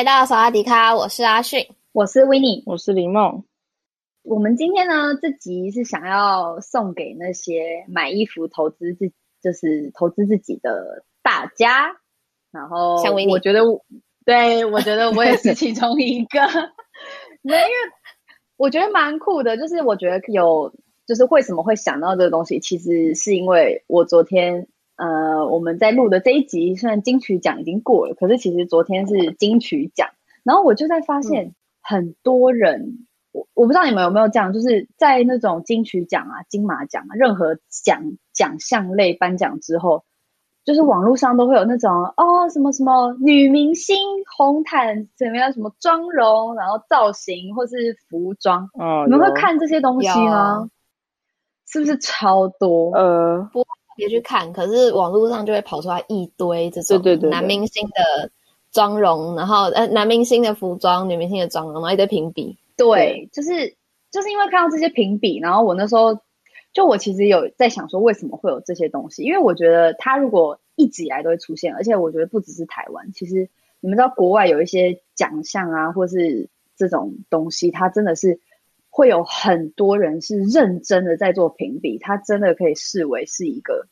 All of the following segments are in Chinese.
来到萨瓦迪卡，我是阿迅，我是维尼，我是林梦。我们今天呢，这集是想要送给那些买衣服投资自，就是投资自己的大家。然后，我觉得，对，我觉得我也是其中一个。因为我觉得蛮酷的，就是我觉得有，就是为什么会想到这个东西，其实是因为我昨天。呃，我们在录的这一集，虽然金曲奖已经过了，可是其实昨天是金曲奖，然后我就在发现很多人，嗯、我我不知道你们有没有这样，就是在那种金曲奖啊、金马奖啊，任何奖奖项类颁奖之后，就是网络上都会有那种哦什么什么女明星红毯怎么样，什么妆容，然后造型或是服装，哦，你们会看这些东西吗？是不是超多？呃，不。别去看，可是网络上就会跑出来一堆这种男明星的妆容，然后呃男明星的服装、女明星的妆容，然后一堆评比。对，就是就是因为看到这些评比，然后我那时候就我其实有在想说，为什么会有这些东西？因为我觉得他如果一直以来都会出现，而且我觉得不只是台湾，其实你们知道国外有一些奖项啊，或是这种东西，它真的是会有很多人是认真的在做评比，他真的可以视为是一个。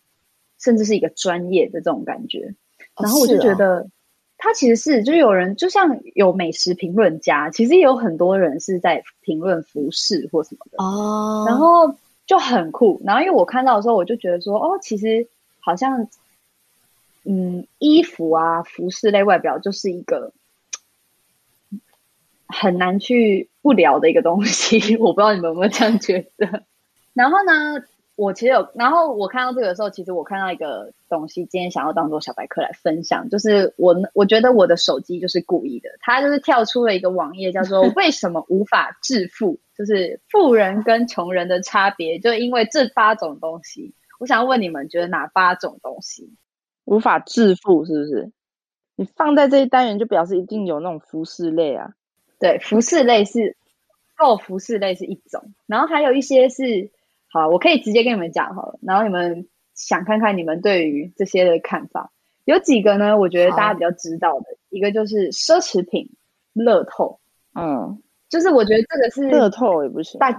甚至是一个专业的这种感觉，然后我就觉得，他其实是就是有人，就像有美食评论家，其实也有很多人是在评论服饰或什么的哦，然后就很酷。然后因为我看到的时候，我就觉得说，哦，其实好像，嗯，衣服啊，服饰类外表就是一个很难去不聊的一个东西。我不知道你们有没有这样觉得？然后呢？我其实有，然后我看到这个的时候，其实我看到一个东西，今天想要当做小白课来分享，就是我我觉得我的手机就是故意的，它就是跳出了一个网页，叫做“为什么无法致富”，就是富人跟穷人的差别，就因为这八种东西。我想要问你们，觉得哪八种东西无法致富？是不是？你放在这一单元，就表示一定有那种服饰类啊？对，服饰类是哦，服饰类是一种，然后还有一些是。好，我可以直接跟你们讲好了，然后你们想看看你们对于这些的看法。有几个呢？我觉得大家比较知道的，一个就是奢侈品、乐透。嗯，就是我觉得这个是乐透也不行。大，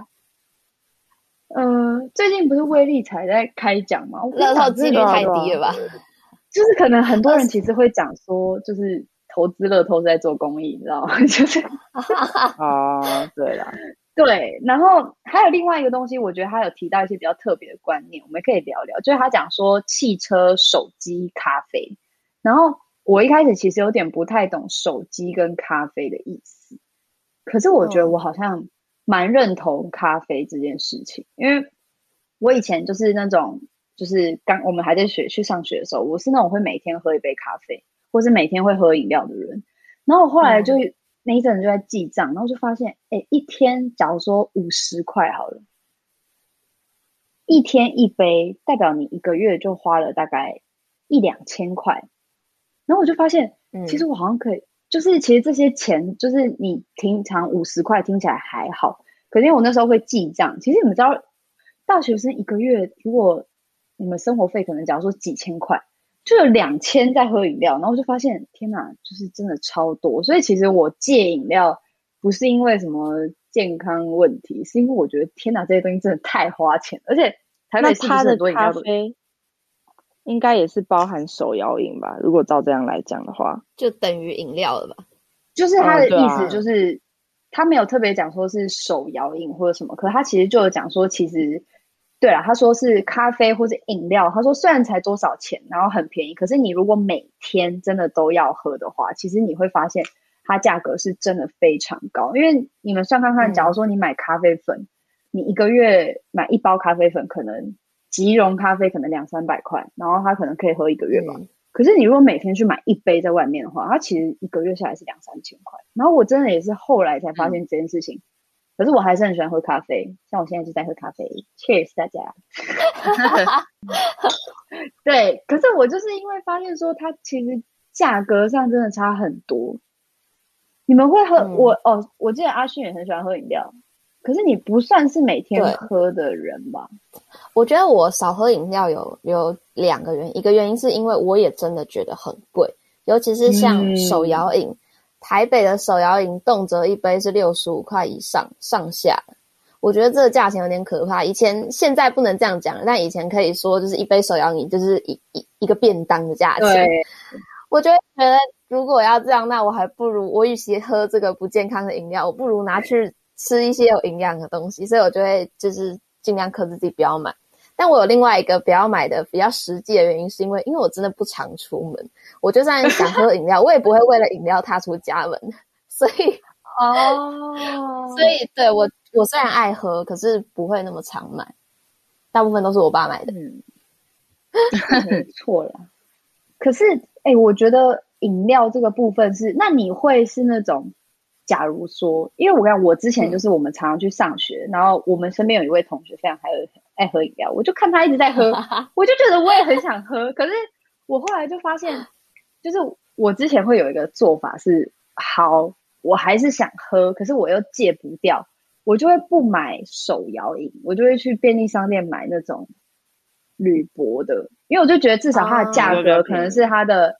嗯、呃，最近不是威力才在开奖吗？乐透几率太低了吧？就是可能很多人其实会讲说，就是投资乐透是在做公益，你知道吗？就是啊，对啦。对，然后还有另外一个东西，我觉得他有提到一些比较特别的观念，我们可以聊聊。就是他讲说汽车、手机、咖啡。然后我一开始其实有点不太懂手机跟咖啡的意思，可是我觉得我好像蛮认同咖啡这件事情，因为我以前就是那种，就是刚我们还在学去上学的时候，我是那种会每天喝一杯咖啡，或是每天会喝饮料的人。然后我后来就。嗯那一阵子就在记账，然后就发现，哎，一天假如说五十块好了，一天一杯，代表你一个月就花了大概一两千块。然后我就发现，其实我好像可以，嗯、就是其实这些钱，就是你平常五十块听起来还好，可是因为我那时候会记账，其实你们知道，大学生一个月如果你们生活费可能假如说几千块。就有两千在喝饮料，然后我就发现，天哪，就是真的超多。所以其实我戒饮料不是因为什么健康问题，是因为我觉得天哪，这些东西真的太花钱。而且台北市不是很多饮料都，咖啡应该也是包含手摇饮吧？如果照这样来讲的话，就等于饮料了吧？就是他的意思，就是他没有特别讲说是手摇饮或者什么，可是他其实就有讲说，其实。对了，他说是咖啡或者饮料。他说虽然才多少钱，然后很便宜，可是你如果每天真的都要喝的话，其实你会发现它价格是真的非常高。因为你们算看看，假如说你买咖啡粉，嗯、你一个月买一包咖啡粉可能只即溶咖啡可能两三百块，然后它可能可以喝一个月吧。嗯、可是你如果每天去买一杯在外面的话，它其实一个月下来是两三千块。然后我真的也是后来才发现这件事情。嗯、可是我还是很喜欢喝咖啡，像我现在就在喝咖啡。Cheers，大家。对，可是我就是因为发现说它其实价格上真的差很多。你们会喝、嗯、我哦？我记得阿勋也很喜欢喝饮料。可是你不算是每天喝的人吧？我觉得我少喝饮料有有两个原因，一个原因是因为我也真的觉得很贵，尤其是像手摇饮，嗯、台北的手摇饮动辄一杯是六十五块以上上下，我觉得这个价钱有点可怕。以前现在不能这样讲，但以前可以说就是一杯手摇饮就是一一一个便当的价钱。对我就觉得如果要这样，那我还不如我与其喝这个不健康的饮料，我不如拿去。吃一些有营养的东西，所以我就会就是尽量克制自己不要买。但我有另外一个不要买的比较实际的原因，是因为因为我真的不常出门，我就算想喝饮料，我也不会为了饮料踏出家门。所以哦，所以对我我虽然爱喝，可是不会那么常买，大部分都是我爸买的。嗯，错了。可是哎、欸，我觉得饮料这个部分是，那你会是那种？假如说，因为我看我之前就是我们常常去上学，嗯、然后我们身边有一位同学非常还有爱喝饮料，我就看他一直在喝，我就觉得我也很想喝。可是我后来就发现，就是我之前会有一个做法是，好，我还是想喝，可是我又戒不掉，我就会不买手摇饮，我就会去便利商店买那种铝箔的，因为我就觉得至少它的价格可能是它的，啊、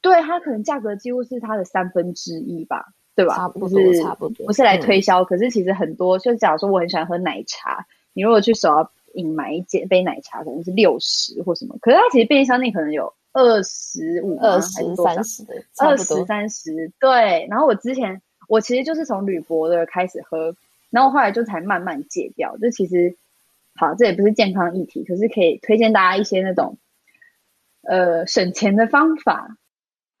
对，它可能价格几乎是它的三分之一吧。对吧？差不多，是差不多。不是来推销，嗯、可是其实很多，就假如说我很喜欢喝奶茶，你如果去手摇饮买一件杯奶茶，可能是六十或什么，可是它其实便利商店可能有二十五、二十、三十的，二十三十。对。然后我之前我其实就是从铝箔的开始喝，然后后来就才慢慢戒掉。这其实好，这也不是健康议题，可是可以推荐大家一些那种呃省钱的方法。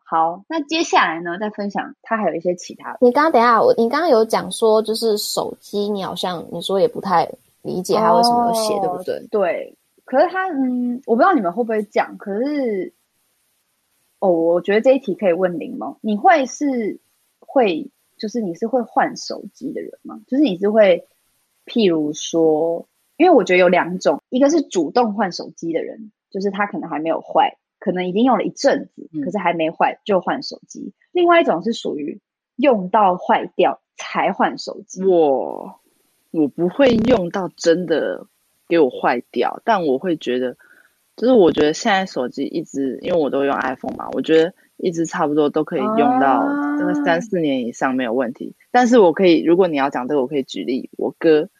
好，那接下来呢？再分享，它还有一些其他的。你刚刚等一下，我你刚刚有讲说，就是手机，你好像你说也不太理解它为什么要写，哦、对不对？对。可是它，嗯，我不知道你们会不会讲。可是，哦，我觉得这一题可以问柠檬。你会是会，就是你是会换手机的人吗？就是你是会，譬如说，因为我觉得有两种，一个是主动换手机的人，就是他可能还没有坏。可能已经用了一阵子，可是还没坏就换手机。嗯、另外一种是属于用到坏掉才换手机。我我不会用到真的给我坏掉，但我会觉得，就是我觉得现在手机一直，因为我都用 iPhone 嘛，我觉得一直差不多都可以用到这个三四年以上没有问题。啊、但是我可以，如果你要讲这个，我可以举例我哥，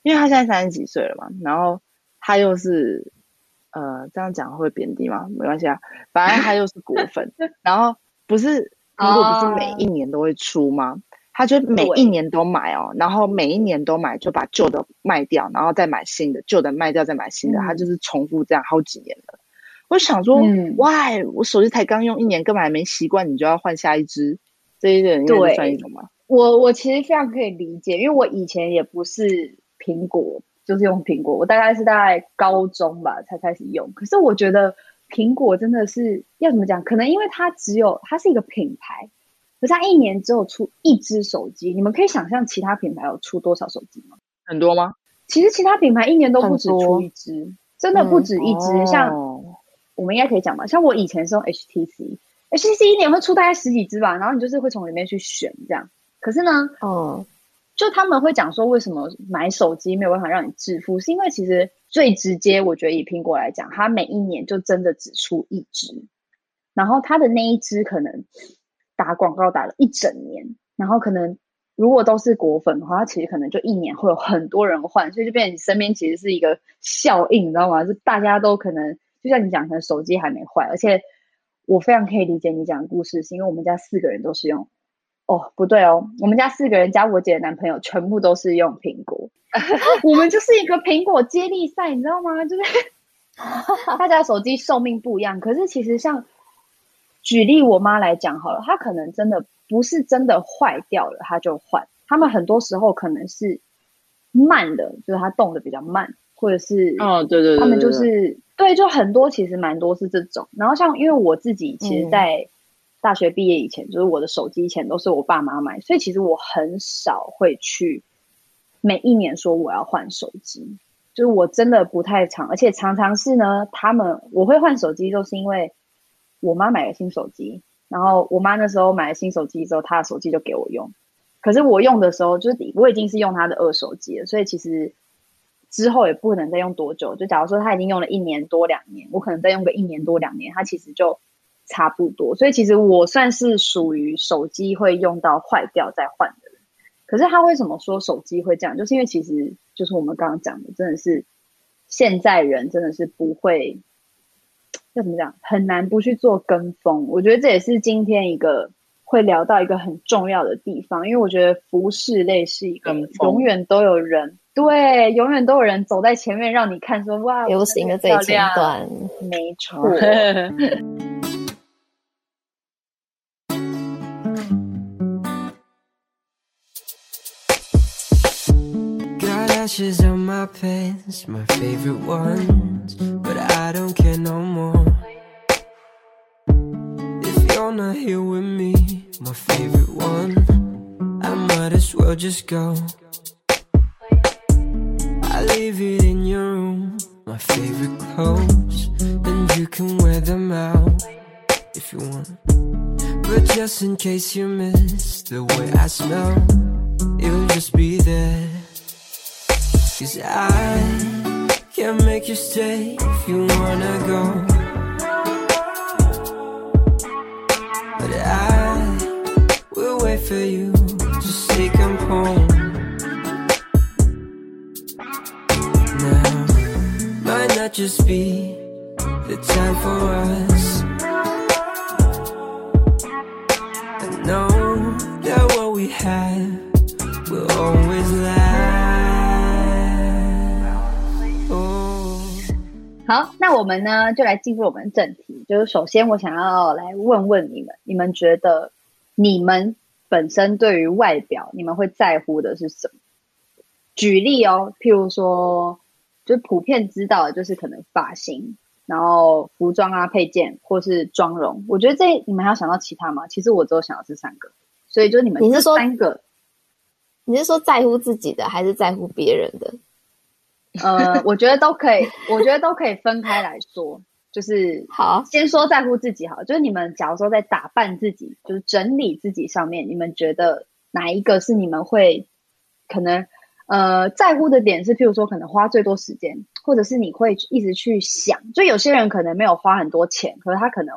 因为他现在三十几岁了嘛，然后他又是。呃，这样讲会贬低吗？没关系啊，反正他又是果粉，然后不是苹果不是每一年都会出吗？哦、他就每一年都买哦，然后每一年都买，就把旧的卖掉，然后再买新的，旧的卖掉再买新的，嗯、他就是重复这样好几年了。我想说，嗯，Why？我手机才刚用一年，根本还没习惯，你就要换下一支，这一点应该算一种吗？我我其实非常可以理解，因为我以前也不是苹果。就是用苹果，我大概是大概高中吧才开始用。可是我觉得苹果真的是要怎么讲？可能因为它只有它是一个品牌，可是它一年只有出一只手机。你们可以想象其他品牌有出多少手机吗？很多吗？其实其他品牌一年都不止出一只，真的不止一只。嗯、像、哦、我们应该可以讲吧？像我以前是用 HTC，HTC 一年会出大概十几只吧，然后你就是会从里面去选这样。可是呢，哦。就他们会讲说，为什么买手机没有办法让你致富？是因为其实最直接，我觉得以苹果来讲，它每一年就真的只出一支，然后它的那一支可能打广告打了一整年，然后可能如果都是果粉的话，它其实可能就一年会有很多人换，所以就变成你身边其实是一个效应，你知道吗？就大家都可能就像你讲，可能手机还没坏，而且我非常可以理解你讲的故事，是因为我们家四个人都是用。哦，不对哦，我们家四个人加我姐的男朋友全部都是用苹果，我们就是一个苹果接力赛，你知道吗？就是 大家手机寿命不一样，可是其实像举例我妈来讲好了，她可能真的不是真的坏掉了，她就换。他们很多时候可能是慢的，就是它动的比较慢，或者是哦，对对对，他们就是对，就很多其实蛮多是这种。然后像因为我自己其实，在大学毕业以前，就是我的手机以前都是我爸妈买，所以其实我很少会去每一年说我要换手机，就是我真的不太常，而且常常是呢，他们我会换手机，就是因为我妈买了新手机，然后我妈那时候买了新手机之后，她的手机就给我用。可是我用的时候，就是我已经是用他的二手机了，所以其实之后也不能再用多久。就假如说他已经用了一年多两年，我可能再用个一年多两年，他其实就差不多。所以其实我算是属于手机会用到坏掉再换的人。可是他为什么说手机会这样？就是因为其实就是我们刚刚讲的，真的是现在人真的是不会要怎么讲，很难不去做跟风。我觉得这也是今天一个。会聊到一个很重要的地方，因为我觉得服饰类是一个永远都有人对，永远都有人走在前面让你看说哇，流行的最前端，没错。My pants, my favorite ones, but I don't care no more. If you're not here with me, my favorite one, I might as well just go. I leave it in your room, my favorite clothes, and you can wear them out if you want. But just in case you miss the way I smell, it'll just be there. Cause I can't make you stay if you wanna go. But I will wait for you to say come home. Now, might not just be the time for us. I know that what we have 好，那我们呢，就来进入我们正题。就是首先，我想要来问问你们，你们觉得你们本身对于外表，你们会在乎的是什么？举例哦，譬如说，就普遍知道的就是可能发型，然后服装啊、配件，或是妆容。我觉得这你们还要想到其他吗？其实我只有想到这三个，所以就你们这三个，你是说，你是说在乎自己的，还是在乎别人的？呃，我觉得都可以，我觉得都可以分开来说。就是好，先说在乎自己好，就是你们假如说在打扮自己，就是整理自己上面，你们觉得哪一个是你们会可能呃在乎的点是，譬如说可能花最多时间，或者是你会一直去想，就有些人可能没有花很多钱，可是他可能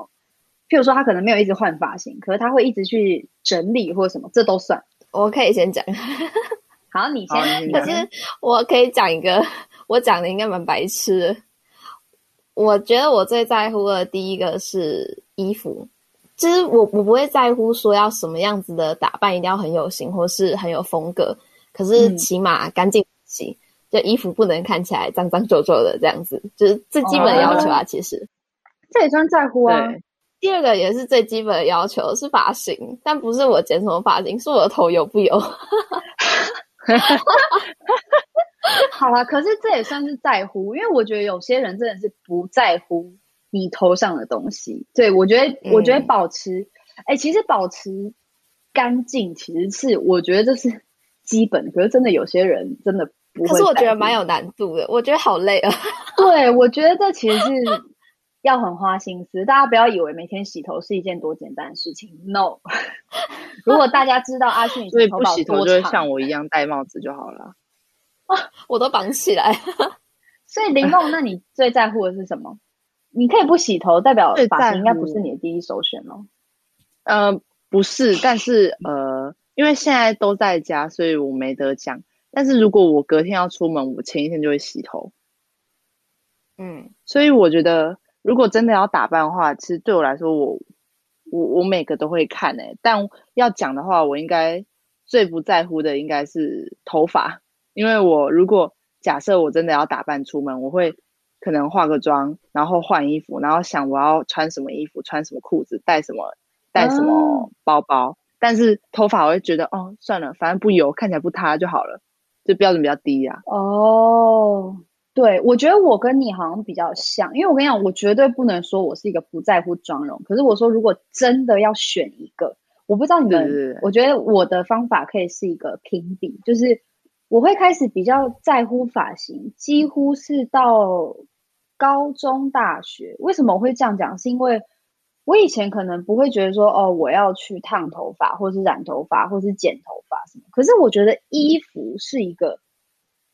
譬如说他可能没有一直换发型，可是他会一直去整理或者什么，这都算。我可以先讲，好，你先。可是我可以讲一个，我讲的应该蛮白痴的。我觉得我最在乎的第一个是衣服，其实我我不会在乎说要什么样子的打扮一定要很有型或是很有风格，可是起码干净洗，就衣服不能看起来脏脏皱皱的这样子，就是最基本的要求啊。其实这也算在乎啊。第二个也是最基本的要求是发型，但不是我剪什么发型，是我的头油不油。好啊，可是这也算是在乎，因为我觉得有些人真的是不在乎你头上的东西。对，我觉得，嗯、我觉得保持，哎、欸，其实保持干净其实是我觉得这是基本。可是真的有些人真的不会，可是我觉得蛮有难度的，我觉得好累啊。对，我觉得这其实是要很花心思。大家不要以为每天洗头是一件多简单的事情。No，如果大家知道阿迅，所以不洗头就会像我一样戴帽子就好了。我都绑起来，所以林梦，那你最在乎的是什么？你可以不洗头，代表发型应该不是你的第一首选哦。呃，不是，但是呃，因为现在都在家，所以我没得讲。但是如果我隔天要出门，我前一天就会洗头。嗯，所以我觉得，如果真的要打扮的话，其实对我来说，我我我每个都会看诶。但要讲的话，我应该最不在乎的应该是头发。因为我如果假设我真的要打扮出门，我会可能化个妆，然后换衣服，然后想我要穿什么衣服，穿什么裤子，带什么带什么包包。Oh. 但是头发我会觉得哦，算了，反正不油，看起来不塌就好了，就标准比较低啊。哦，对，我觉得我跟你好像比较像，因为我跟你讲，我绝对不能说我是一个不在乎妆容。可是我说，如果真的要选一个，我不知道你们，是我觉得我的方法可以是一个评比，就是我会开始比较在乎发型，几乎是到高中、大学。为什么我会这样讲？是因为我以前可能不会觉得说，哦，我要去烫头发，或是染头发，或是剪头发什么。可是我觉得衣服是一个。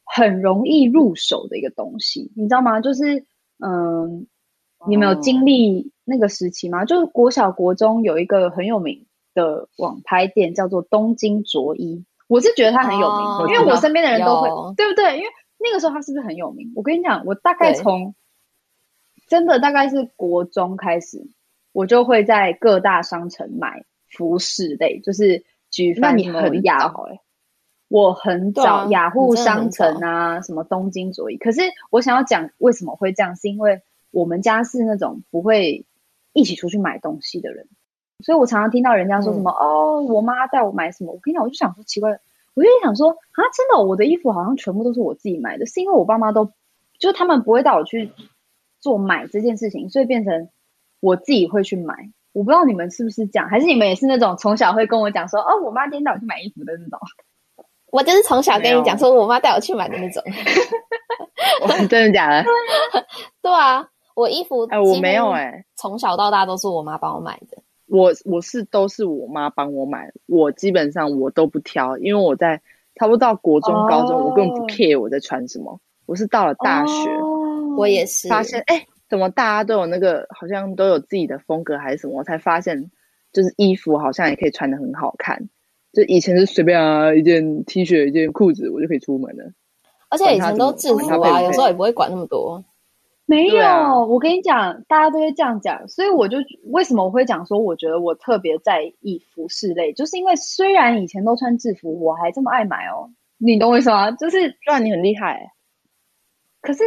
很容易入手的一个东西，你知道吗？就是，嗯，你们有经历那个时期吗？就是国小、国中有一个很有名的网拍店，叫做东京卓一。我是觉得它很有名，哦、因为我身边的人都会，对不对？因为那个时候它是不是很有名？我跟你讲，我大概从真的大概是国中开始，我就会在各大商城买服饰类，就是举凡什么亚好哎。我很早雅虎商城啊，什么东京佐伊。可是我想要讲为什么会这样，是因为我们家是那种不会一起出去买东西的人，所以我常常听到人家说什么、嗯、哦，我妈带我买什么。我跟你讲，我就想说奇怪，我就想说啊，真的，我的衣服好像全部都是我自己买的，是因为我爸妈都就是他们不会带我去做买这件事情，所以变成我自己会去买。我不知道你们是不是这样，还是你们也是那种从小会跟我讲说哦，我妈今天带我去买衣服的那种。我就是从小跟你讲说，我妈带我去买的那种。真的假的？对啊，我衣服哎，我没有哎，从小到大都是我妈帮我买的。我我是都是我妈帮我买，我基本上我都不挑，因为我在差不多到国中、高中，我根本不 care 我在穿什么。我是到了大学，我也是发现哎，怎么大家都有那个，好像都有自己的风格还是什么，我才发现，就是衣服好像也可以穿的很好看。就以前是随便啊，一件 T 恤、一件裤子，我就可以出门了。而且以前都制服啊，有时候也不会管那么多。没有，啊、我跟你讲，大家都会这样讲，所以我就为什么我会讲说，我觉得我特别在意服饰类，就是因为虽然以前都穿制服，我还这么爱买哦。你懂我意思吗？就是虽然你很厉害，可是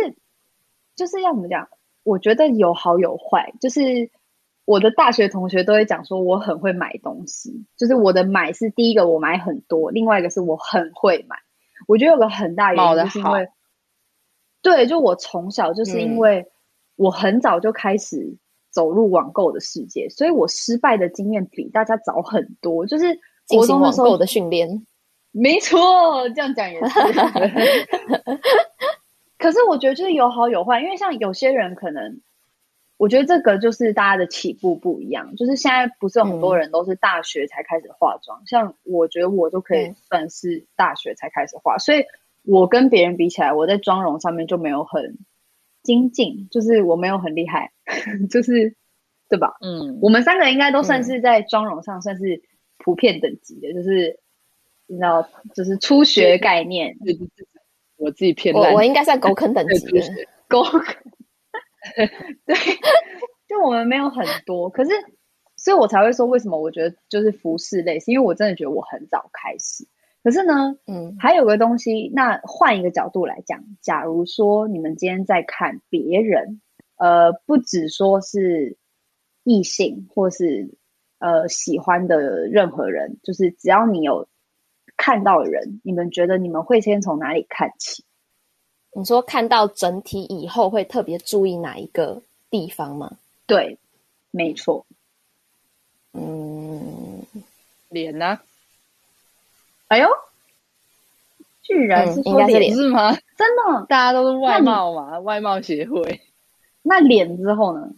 就是要怎么讲？我觉得有好有坏，就是。我的大学同学都会讲说，我很会买东西，就是我的买是第一个，我买很多；另外一个是我很会买。我觉得有个很大原因，就是因为，对，就我从小就是因为我很早就开始走入网购的世界，嗯、所以我失败的经验比大家早很多。就是进行网购的训练，没错，这样讲也是。可是我觉得就是有好有坏，因为像有些人可能。我觉得这个就是大家的起步不一样，就是现在不是有很多人都是大学才开始化妆，嗯、像我觉得我都可以算是大学才开始化，嗯、所以我跟别人比起来，我在妆容上面就没有很精进，就是我没有很厉害，就是对吧？嗯，我们三个应该都算是在妆容上算是普遍等级的，嗯、就是你知道，就是初学概念。我自己偏我我应该算狗啃等级的狗啃。对，就我们没有很多，可是，所以我才会说，为什么我觉得就是服饰类，是因为我真的觉得我很早开始。可是呢，嗯，还有个东西，那换一个角度来讲，假如说你们今天在看别人，呃，不只说是异性或是呃喜欢的任何人，就是只要你有看到的人，你们觉得你们会先从哪里看起？你说看到整体以后会特别注意哪一个地方吗？对，没错。嗯，脸呢？哎呦，居然是说脸是吗？真的，大家都是外貌嘛，外貌协会。那脸之后呢？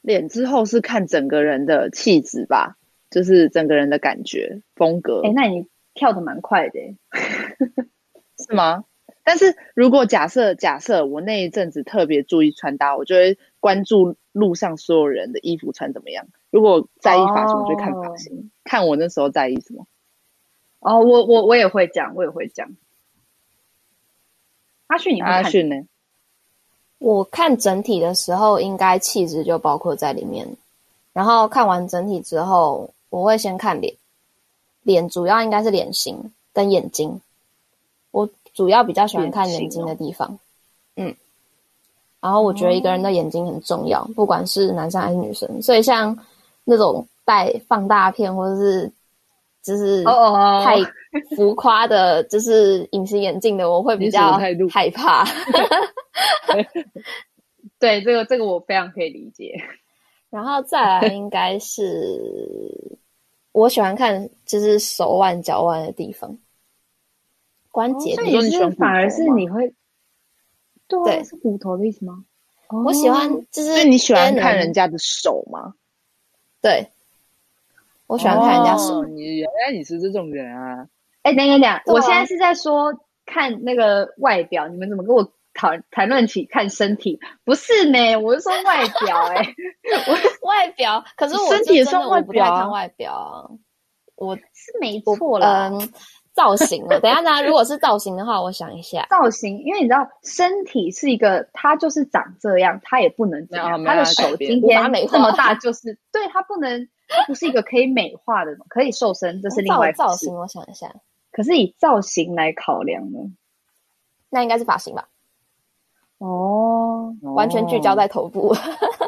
脸之后是看整个人的气质吧，就是整个人的感觉风格。哎，那你跳的蛮快的，是吗？但是如果假设假设我那一阵子特别注意穿搭，我就会关注路上所有人的衣服穿怎么样。如果在意发型，我就看发型，哦、看我那时候在意什么。哦，我我我也会讲，我也会讲。阿迅，你阿迅呢？我看整体的时候，应该气质就包括在里面。然后看完整体之后，我会先看脸，脸主要应该是脸型跟眼睛。我。主要比较喜欢看眼睛的地方，哦、嗯，然后我觉得一个人的眼睛很重要，哦、不管是男生还是女生。所以像那种戴放大片或者是就是太浮夸的，就是隐形眼镜的，我会比较 害怕。对，这个这个我非常可以理解。然后再来应该是我喜欢看就是手腕、脚腕的地方，关节。所以你是反而是你会，对，对是骨头的意思吗？我喜欢就是，所以你喜欢看人家的手吗？对，我喜欢看人家手。哦、你原来你是这种人啊！哎，等等等，我现在是在说看那个外表，你们怎么跟我？谈谈论起看身体，不是呢，我是说外表哎、欸，我外表，可是我身体也算外表啊，看外表啊，我是没错啦。嗯，造型了，等一下呢，如果是造型的话，我想一下，造型，因为你知道，身体是一个，它就是长这样，它也不能这样，它的手今天这么大，就是对它不能，它不是一个可以美化的，可以瘦身，这是另外造型。我想一下，可是以造型来考量呢，那应该是发型吧。哦，完全聚焦在头部，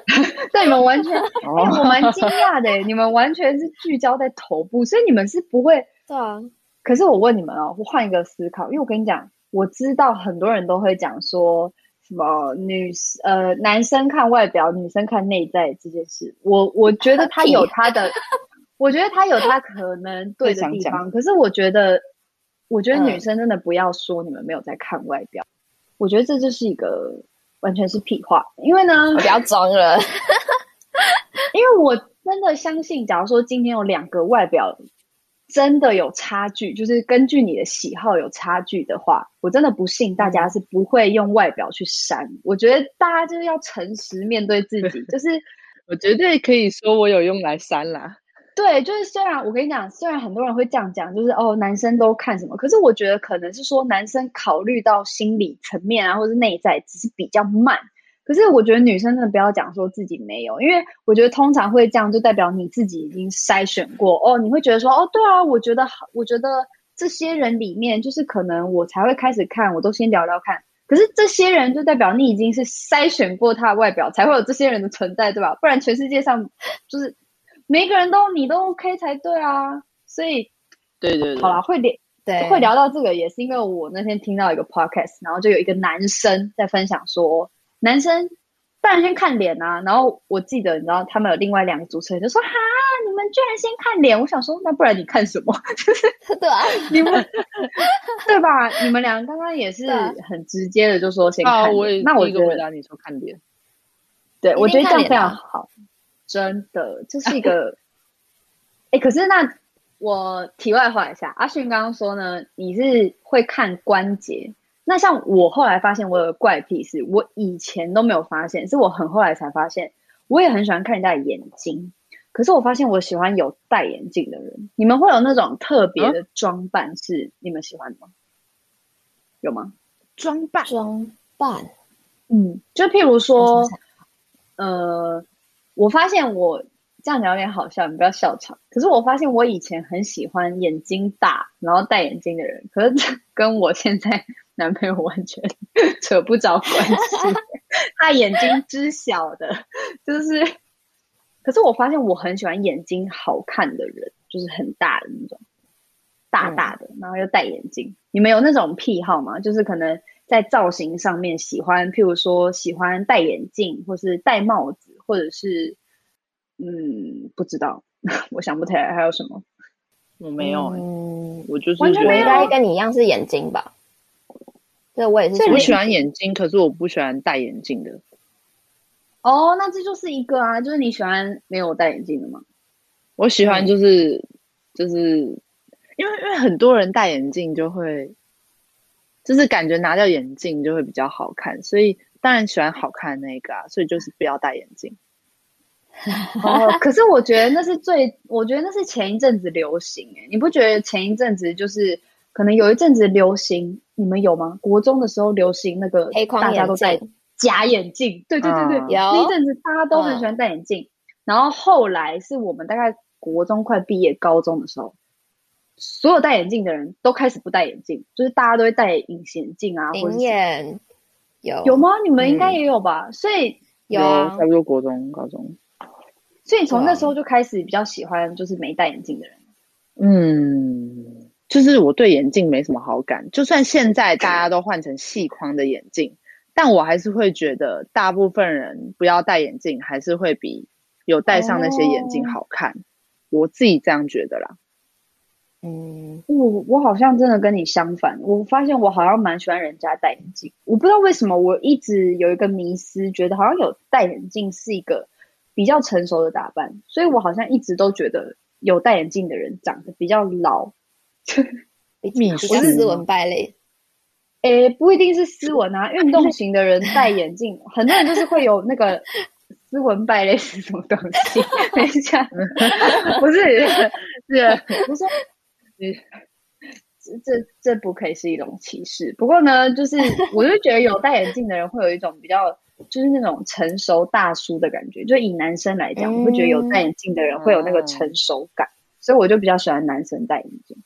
对，你们完全，哎、欸，我蛮惊讶的，你们完全是聚焦在头部，所以你们是不会，对啊。可是我问你们哦，我换一个思考，因为我跟你讲，我知道很多人都会讲说什么女呃男生看外表，女生看内在这件事，我我觉得 他有他的，我觉得他有他可能对的地方，可是我觉得，我觉得女生真的不要说你们没有在看外表。嗯我觉得这就是一个完全是屁话，因为呢，我不要装了，因为我真的相信，假如说今天有两个外表真的有差距，就是根据你的喜好有差距的话，我真的不信大家是不会用外表去删。我觉得大家就是要诚实面对自己，就是我绝对可以说我有用来删啦。对，就是虽然我跟你讲，虽然很多人会这样讲，就是哦，男生都看什么？可是我觉得可能是说男生考虑到心理层面啊，或是内在，只是比较慢。可是我觉得女生真的不要讲说自己没有，因为我觉得通常会这样，就代表你自己已经筛选过哦。你会觉得说哦，对啊，我觉得好，我觉得这些人里面，就是可能我才会开始看，我都先聊聊看。可是这些人就代表你已经是筛选过他的外表，才会有这些人的存在，对吧？不然全世界上就是。每个人都你都 OK 才对啊，所以对对对，好啦，会聊对会聊到这个，也是因为我那天听到一个 podcast，然后就有一个男生在分享说，男生当然先看脸啊，然后我记得你知道他们有另外两个主持人就说哈，你们居然先看脸，我想说那不然你看什么？就是对啊，你们对吧？你们俩刚刚也是很直接的就说先看脸，啊、我也那我就回答你说看脸，对我觉得这样非常好。真的，这是一个，哎、欸，可是那我题外话一下，阿勋刚刚说呢，你是会看关节。那像我后来发现，我有个怪癖是，我以前都没有发现，是我很后来才发现，我也很喜欢看人家的眼睛。可是我发现我喜欢有戴眼镜的人。你们会有那种特别的装扮是你们喜欢的吗？有吗？装扮，装扮，嗯，就譬如说，呃。我发现我这样讲有点好笑，你不要笑场。可是我发现我以前很喜欢眼睛大，然后戴眼镜的人，可是 跟我现在男朋友完全 扯不着关系。他眼睛知晓的，就是，可是我发现我很喜欢眼睛好看的人，就是很大的那种，大大的，然后又戴眼镜。你们有那种癖好吗？就是可能在造型上面喜欢，譬如说喜欢戴眼镜，或是戴帽子。或者是，嗯，不知道，我想不起来还有什么。我没有、欸，嗯，我就是完全没有，应该跟你一样是眼睛吧？对，我也是。我喜欢眼睛，可是我不喜欢戴眼镜的。哦，那这就是一个啊，就是你喜欢没有戴眼镜的吗？我喜欢就是、嗯、就是，因为因为很多人戴眼镜就会，就是感觉拿掉眼镜就会比较好看，所以。当然喜欢好看的那个啊，所以就是不要戴眼镜。哦，可是我觉得那是最，我觉得那是前一阵子流行诶，你不觉得前一阵子就是可能有一阵子流行，你们有吗？国中的时候流行那个黑框眼镜，大家都戴假眼镜，对对对对，有那一阵子大家都很喜欢戴眼镜。然后后来是我们大概国中快毕业，高中的时候，所有戴眼镜的人都开始不戴眼镜，就是大家都会戴隐形眼镜啊，或者眼。有有吗？你们应该也有吧？嗯、所以有，差不多国中、高中。所以从那时候就开始比较喜欢，就是没戴眼镜的人。嗯，就是我对眼镜没什么好感。就算现在大家都换成细框的眼镜，但我还是会觉得，大部分人不要戴眼镜，还是会比有戴上那些眼镜好看。哦、我自己这样觉得啦。嗯，我我好像真的跟你相反。我发现我好像蛮喜欢人家戴眼镜。我不知道为什么，我一直有一个迷思，觉得好像有戴眼镜是一个比较成熟的打扮，所以我好像一直都觉得有戴眼镜的人长得比较老。比较斯文败类。诶，不一定是斯文啊，运动型的人戴眼镜，很多人就是会有那个斯文败类是什么东西？等一下，不是，是，不是。这这这不可以是一种歧视。不过呢，就是我就觉得有戴眼镜的人会有一种比较，就是那种成熟大叔的感觉。就以男生来讲，我会觉得有戴眼镜的人会有那个成熟感，嗯、所以我就比较喜欢男生戴眼镜。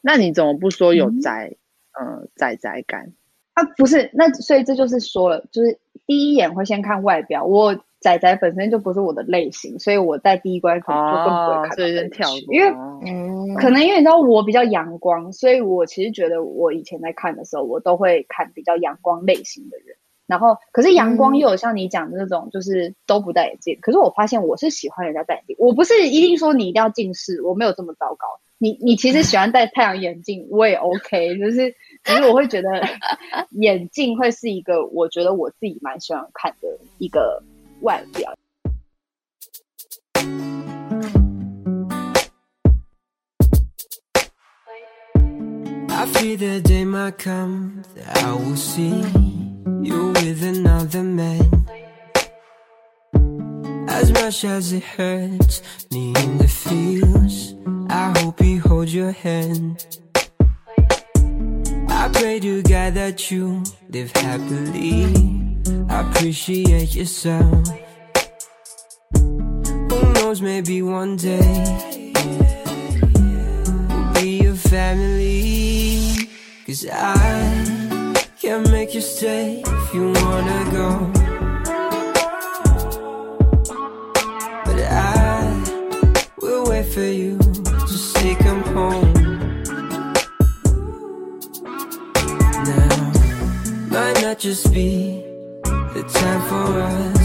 那你怎么不说有宅，嗯、呃，宅宅感啊？不是，那所以这就是说了，就是第一眼会先看外表。我仔仔本身就不是我的类型，所以我在第一关可能就更不会看到、哦、跳过，因为嗯，可能因为你知道我比较阳光，所以我其实觉得我以前在看的时候，我都会看比较阳光类型的人。然后，可是阳光又有像你讲的那种，就是都不戴眼镜。嗯、可是我发现我是喜欢人家戴眼镜，我不是一定说你一定要近视，我没有这么糟糕。你你其实喜欢戴太阳眼镜，我也 OK，就是其实我会觉得 眼镜会是一个我觉得我自己蛮喜欢看的一个外表。You with another man. As much as it hurts me in the feels I hope he holds your hand. I pray to God that you live happily. I appreciate yourself Who knows maybe one day We'll be a family. Cause I can't make you stay if you wanna go. But I will wait for you, to take him home. Now, might not just be the time for us.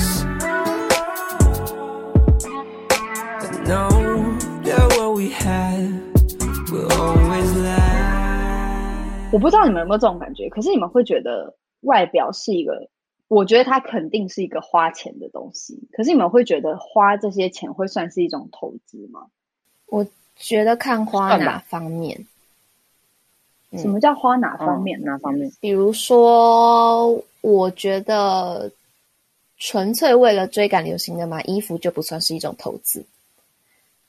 我不知道你们有没有这种感觉，可是你们会觉得外表是一个，我觉得它肯定是一个花钱的东西。可是你们会觉得花这些钱会算是一种投资吗？我觉得看花哪方面。什么叫花哪方面？嗯、哪方面？比如说，我觉得纯粹为了追赶流行的买衣服就不算是一种投资。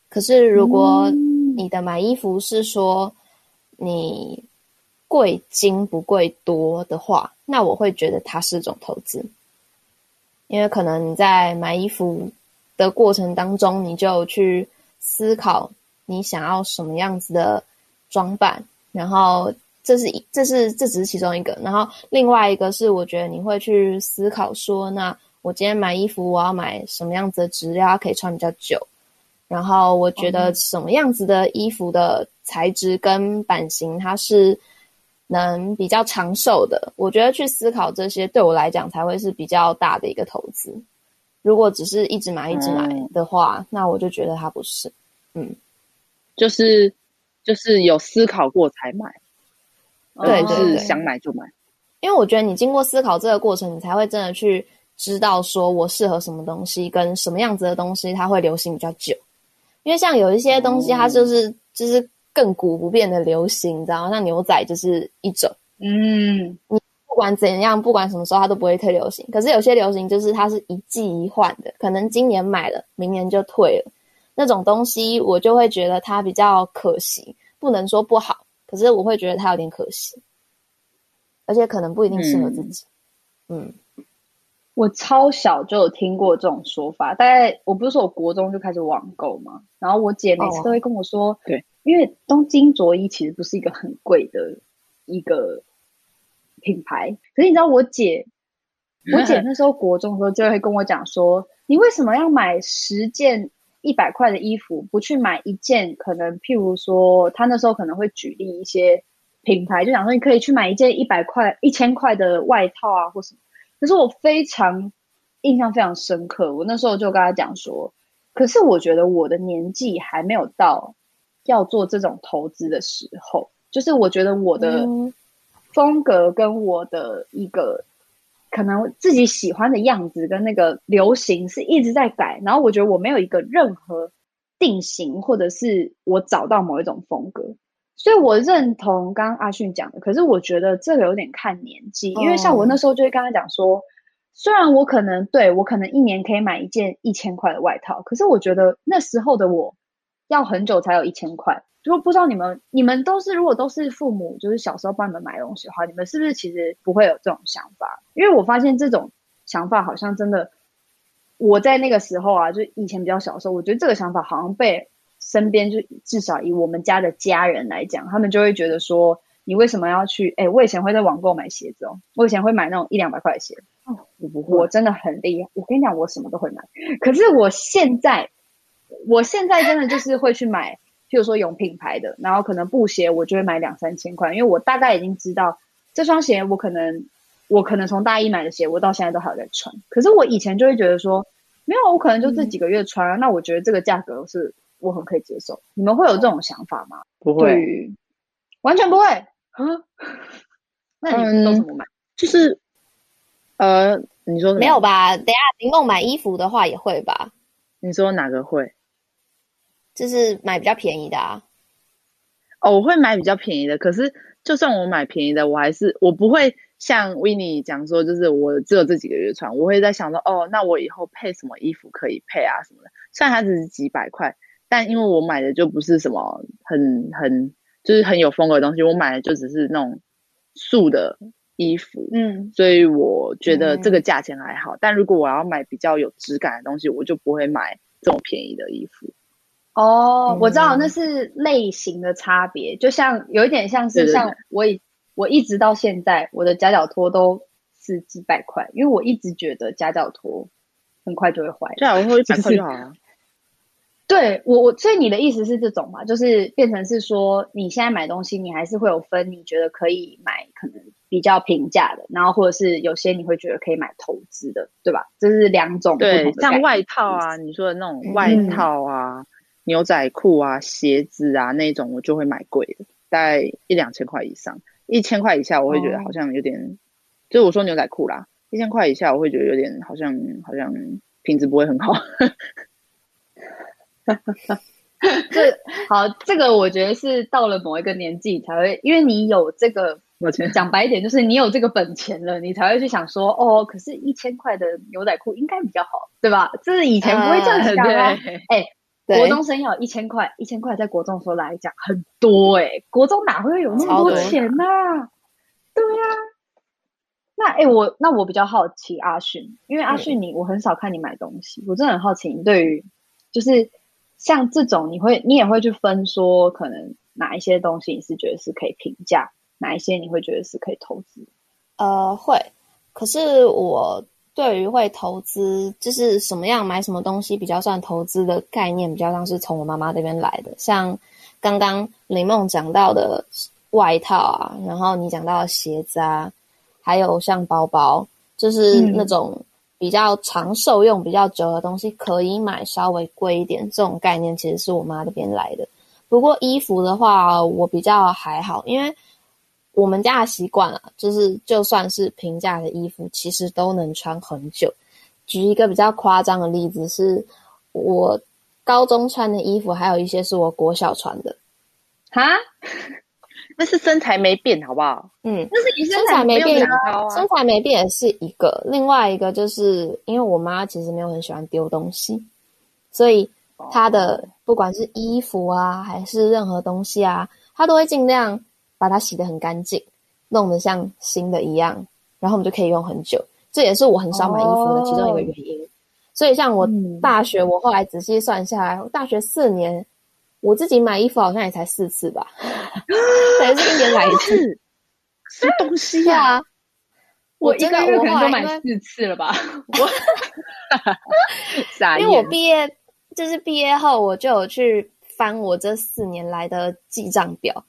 可是如果你的买衣服是说你。贵精不贵多的话，那我会觉得它是一种投资，因为可能你在买衣服的过程当中，你就去思考你想要什么样子的装扮，然后这是这是这只是其中一个，然后另外一个是我觉得你会去思考说，那我今天买衣服我要买什么样子的质料，它可以穿比较久，然后我觉得什么样子的衣服的材质跟版型它是。能比较长寿的，我觉得去思考这些对我来讲才会是比较大的一个投资。如果只是一直买一直买的话，嗯、那我就觉得它不是。嗯，就是就是有思考过才买，对，就是想买就买。因为我觉得你经过思考这个过程，你才会真的去知道说我适合什么东西，跟什么样子的东西它会流行比较久。因为像有一些东西，它就是、嗯、就是。亘古不变的流行，你知道吗？像牛仔就是一种，嗯，你不管怎样，不管什么时候，它都不会退流行。可是有些流行就是它是一季一换的，可能今年买了，明年就退了。那种东西我就会觉得它比较可惜，不能说不好，可是我会觉得它有点可惜，而且可能不一定适合自己。嗯，嗯，我超小就有听过这种说法，大概我不是说我国中就开始网购嘛，然后我姐每次都会跟我说，哦、对。因为东京着衣其实不是一个很贵的一个品牌，可是你知道我姐，我姐那时候国中的时候就会跟我讲说，你为什么要买十件一百块的衣服，不去买一件可能譬如说，她那时候可能会举例一些品牌，就想说你可以去买一件一百块、一千块的外套啊或什么。可是我非常印象非常深刻，我那时候就跟他讲说，可是我觉得我的年纪还没有到要做这种投资的时候，就是我觉得我的风格跟我的一个可能自己喜欢的样子跟那个流行是一直在改，然后我觉得我没有一个任何定型，或者是我找到某一种风格。所以我认同刚刚阿迅讲的，可是我觉得这个有点看年纪，因为像我那时候就会跟他讲说，虽然我可能对我可能一年可以买一件一千块的外套，可是我觉得那时候的我要很久才有一千块。就不知道你们你们都是如果都是父母就是小时候帮你们买东西的话，你们是不是其实不会有这种想法？因为我发现这种想法好像真的，我在那个时候啊，就以前比较小的时候，我觉得这个想法好像被。身边就至少以我们家的家人来讲，他们就会觉得说，你为什么要去？哎，我以前会在网购买鞋子哦，我以前会买那种一两百块的鞋。哦，我不会，我真的很厉害。我跟你讲，我什么都会买。可是我现在，我现在真的就是会去买，譬如说有品牌的，然后可能布鞋，我就会买两三千块，因为我大概已经知道这双鞋，我可能我可能从大一买的鞋，我到现在都还有在穿。可是我以前就会觉得说，没有，我可能就这几个月穿啊，嗯，那我觉得这个价格是。我很可以接受，你们会有这种想法吗？不会，完全不会。啊，那你们都怎么买？就是，呃，你说没有吧？等下林梦买衣服的话也会吧？你说哪个会？就是买比较便宜的啊。哦，我会买比较便宜的，可是就算我买便宜的，我还是我不会像 Winnie 讲说，就是我只有这几个月穿，我会在想说，哦，那我以后配什么衣服可以配啊什么的。虽然它只是几百块。但因为我买的就不是什么很很就是很有风格的东西，我买的就只是那种素的衣服，嗯，所以我觉得这个价钱还好。嗯。但如果我要买比较有质感的东西，我就不会买这种便宜的衣服。哦，嗯，我知道那是类型的差别，就像有一点像是像我以我一直到现在我的夹脚拖都是几百块，因为我一直觉得夹脚拖很快就会坏，夹脚拖一百块就好了。对我我，所以你的意思是这种嘛？就是变成是说，你现在买东西，你还是会有分，你觉得可以买可能比较平价的，然后或者是有些你会觉得可以买投资的，对吧？这是两种不同的。对，像外套啊，你说的那种外套啊、嗯、牛仔裤啊、鞋子啊那种，我就会买贵的，大概一两千块以上，一千块以下我会觉得好像有点，哦、就是我说牛仔裤啦，一千块以下我会觉得有点好像好像品质不会很好。哈哈哈，这好，这个我觉得是到了某一个年纪才会，因为你有这个，讲白一点就是你有这个本钱了，你才会去想说，哦，可是一千块的牛仔裤应该比较好，对吧？这是以前不会这样想啊。哎、呃，国中生要一千块，一千块在国中时候来讲很多哎、欸，国中哪会有那么多钱呐、啊？对呀、啊，那哎，我那我比较好奇阿迅，因为阿迅你我很少看你买东西，我真的很好奇你对于就是。像这种，你会你也会去分说，可能哪一些东西你是觉得是可以平价，哪一些你会觉得是可以投资？呃，会。可是我对于会投资，就是什么样买什么东西比较算投资的概念，比较像是从我妈妈这边来的。像刚刚林梦讲到的外套啊，然后你讲到的鞋子啊，还有像包包，就是那种。嗯比较长寿用比较久的东西可以买稍微贵一点，这种概念其实是我妈这边来的。不过衣服的话，我比较还好，因为我们家的习惯啊，就是就算是平价的衣服，其实都能穿很久。举一个比较夸张的例子，是我高中穿的衣服，还有一些是我国小穿的。哈？那是身材没变，好不好？嗯，那是你身材没变啊，身材没变也是一个。另外一个就是因为我妈其实没有很喜欢丢东西，所以她的不管是衣服啊，还是任何东西啊，她都会尽量把它洗得很干净，弄得像新的一样，然后我们就可以用很久。这也是我很少买衣服的其中一个原因。哦、所以像我大学，我后来仔细算下来，我大学四年。我自己买衣服好像也才四次吧，才是一年来一次，什么东西呀、啊？我一个月可能就买四次了吧？我，因为我毕业就是毕业后，我就有去翻我这四年来的记账表，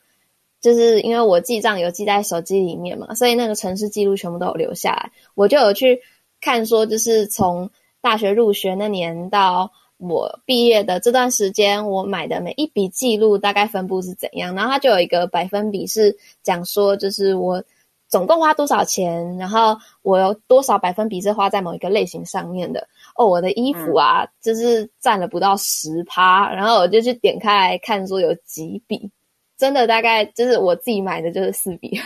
就是因为我记账有记在手机里面嘛，所以那个城市记录全部都有留下来。我就有去看说，就是从大学入学那年到我毕业的这段时间，我买的每一笔记录大概分布是怎样。然后它就有一个百分比是讲说，就是我总共花多少钱，然后我有多少百分比是花在某一个类型上面的。哦，我的衣服啊，嗯、就是占了不到十趴，然后我就去点开来看说有几笔。真的大概就是我自己买的就是四笔，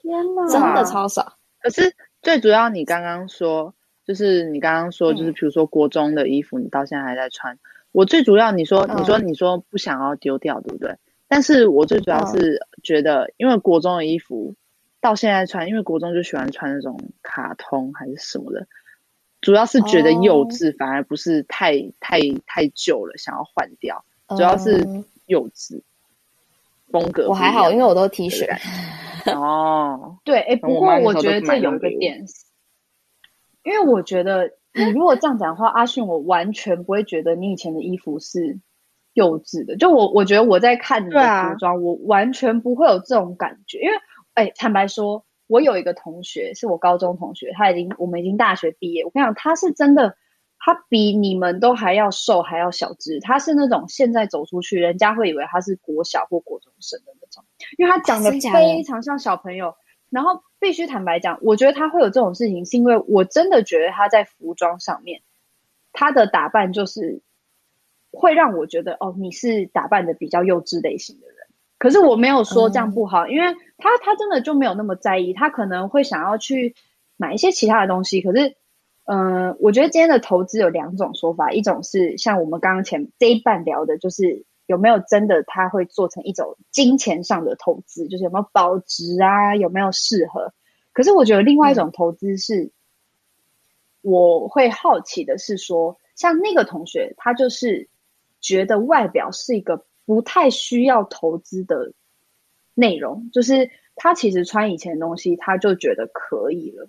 天哪，真的超少。可是最主要，你刚刚说就是你刚刚说就是，比如说国中的衣服，你到现在还在穿。嗯、我最主要你说你说你说不想要丢掉，对不对？但是我最主要是觉得，因为国中的衣服到现在穿，因为国中就喜欢穿那种卡通还是什么的，主要是觉得幼稚，反而不是太太太旧了，想要换掉，主要是。嗯幼稚风格，我还好，因为我都 T 恤。哦，对，哎，不过我觉得这有一个点，因为我觉得你如果这样讲的话，阿迅，我完全不会觉得你以前的衣服是幼稚的。就我，我觉得我在看你的服装，我完全不会有这种感觉。因为，哎，坦白说，我有一个同学是我高中同学，他已经我们已经大学毕业。我跟你讲，他是真的。他比你们都还要瘦，还要小只。他是那种现在走出去，人家会以为他是国小或国中生的那种，因为他长得非常像小朋友。然后必须坦白讲，我觉得他会有这种事情，是因为我真的觉得他在服装上面，他的打扮就是会让我觉得，哦，你是打扮的比较幼稚类型的人。可是我没有说这样不好，嗯、因为他他真的就没有那么在意，他可能会想要去买一些其他的东西，可是。嗯、呃，我觉得今天的投资有两种说法，一种是像我们刚刚前这一半聊的，就是有没有真的他会做成一种金钱上的投资，就是有没有保值啊，有没有适合。可是我觉得另外一种投资是，嗯、我会好奇的是说，像那个同学，他就是觉得外表是一个不太需要投资的内容，就是他其实穿以前的东西，他就觉得可以了。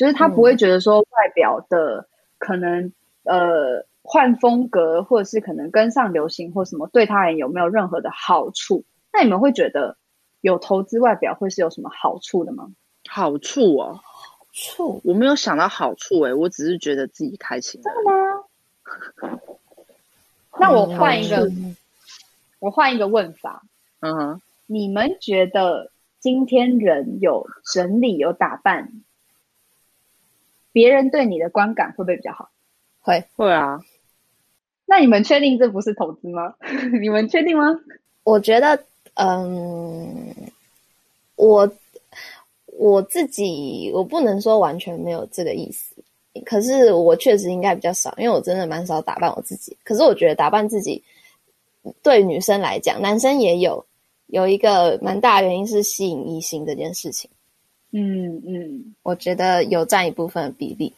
就是他不会觉得说外表的可能、嗯、呃换风格，或者是可能跟上流行或什么，对他人有没有任何的好处？那你们会觉得有投资外表会是有什么好处的吗？好处哦，好处我没有想到好处诶、欸，我只是觉得自己开心。真的吗？那我换一个，我换一个问法。嗯哼，你们觉得今天人有整理有打扮？别人对你的观感会不会比较好？会会啊。那你们确定这不是投资吗？你们确定吗？我觉得，嗯，我我自己我不能说完全没有这个意思，可是我确实应该比较少，因为我真的蛮少打扮我自己。可是我觉得打扮自己对女生来讲，男生也有有一个蛮大的原因是吸引异性这件事情。嗯嗯，我觉得有占一部分的比例，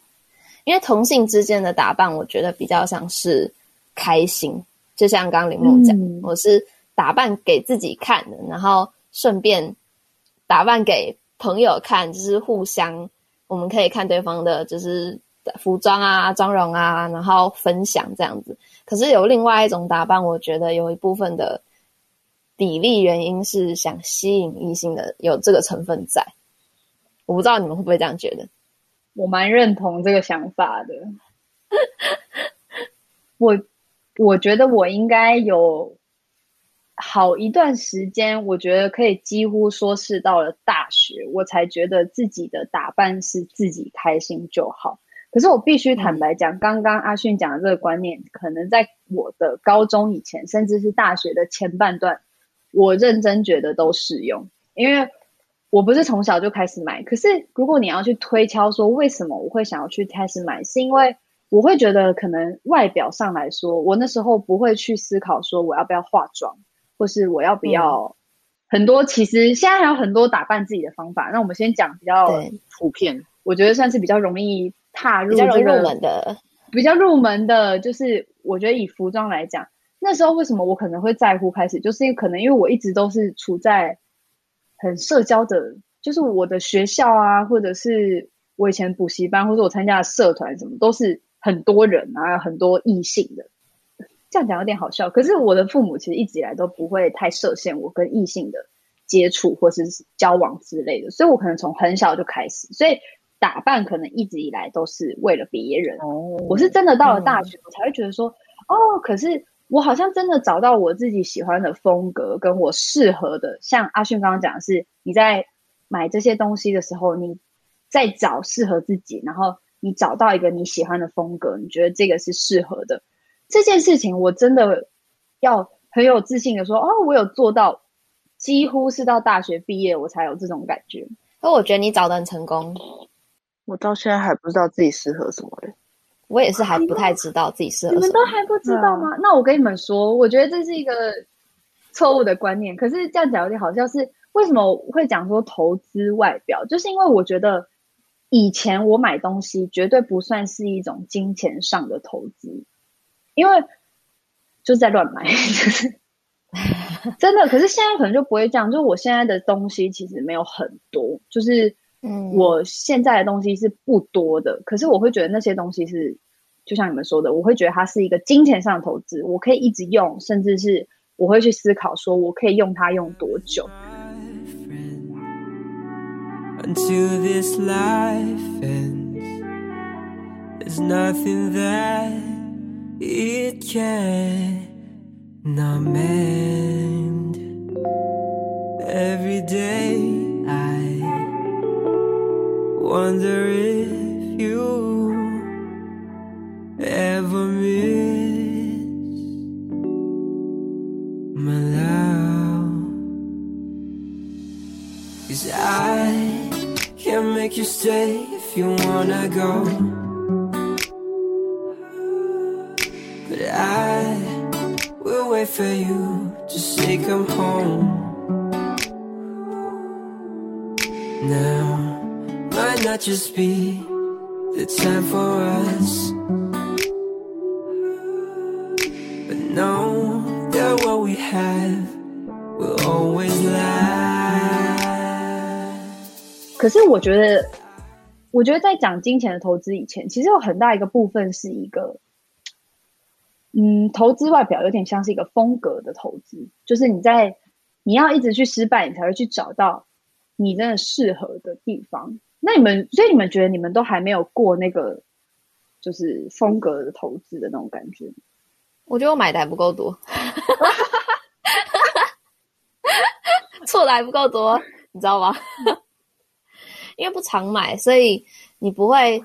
因为同性之间的打扮，我觉得比较像是开心，就像刚刚林梦讲，嗯、我是打扮给自己看的，然后顺便打扮给朋友看，就是互相我们可以看对方的，就是服装啊、妆容啊，然后分享这样子。可是有另外一种打扮，我觉得有一部分的比例原因是想吸引异性的，有这个成分在。我不知道你们会不会这样觉得，我蛮认同这个想法的。我我觉得我应该有好一段时间，我觉得可以几乎说是到了大学，我才觉得自己的打扮是自己开心就好。可是我必须坦白讲，嗯、刚刚阿迅讲的这个观念，可能在我的高中以前，甚至是大学的前半段，我认真觉得都适用，因为。我不是从小就开始买，可是如果你要去推敲说为什么我会想要去开始买，是因为我会觉得可能外表上来说，我那时候不会去思考说我要不要化妆，或是我要不要很多。其实现在还有很多打扮自己的方法。那我们先讲比较普遍，我觉得算是比较容易踏入、这个、比较入门的，比较入门的，就是我觉得以服装来讲，那时候为什么我可能会在乎开始，就是因为可能因为我一直都是处在。很社交的，就是我的学校啊，或者是我以前补习班，或者我参加的社团，什么都是很多人啊，很多异性的。这样讲有点好笑。可是我的父母其实一直以来都不会太设限我跟异性的接触或是交往之类的，所以我可能从很小就开始，所以打扮可能一直以来都是为了别人。哦，我是真的到了大学，我才会觉得说，嗯、哦，可是我好像真的找到我自己喜欢的风格，跟我适合的。像阿迅刚刚讲的是，你在买这些东西的时候，你在找适合自己，然后你找到一个你喜欢的风格，你觉得这个是适合的。这件事情我真的要很有自信的说，哦，我有做到，几乎是到大学毕业我才有这种感觉。那我觉得你找的很成功，我到现在还不知道自己适合什么嘞。我也是还不太知道自己适合什么。你们都还不知道吗？那我跟你们说，我觉得这是一个错误的观念。可是这样讲有点好笑，是为什么会讲说投资外表？就是因为我觉得以前我买东西绝对不算是一种金钱上的投资。因为就是在乱买，就是真的。可是现在可能就不会这样。就是我现在的东西其实没有很多，就是嗯，我现在的东西是不多的。可是我会觉得那些东西是，就像你们说的，我会觉得它是一个金钱上的投资，我可以一直用，甚至是我会去思考说我可以用它用多久。Until this life ends, there's nothing that It can not mend. Every day wonder if you ever miss my love. Cause I can't make you stay if you wanna go. But I will wait for you to say come home. Now not just be the time for us, but know that what we have will always last. 可是我觉得，我觉得在讲金钱的投资以前，其实有很大一个部分是一个。嗯，投资外表有点像是一个风格的投资，就是你在你要一直去失败，你才会去找到你真的适合的地方。那你们，所以你们觉得你们都还没有过那个就是风格的投资的那种感觉？我觉得我买的还不够多，错的还不够多，你知道吗？因为不常买，所以你不会。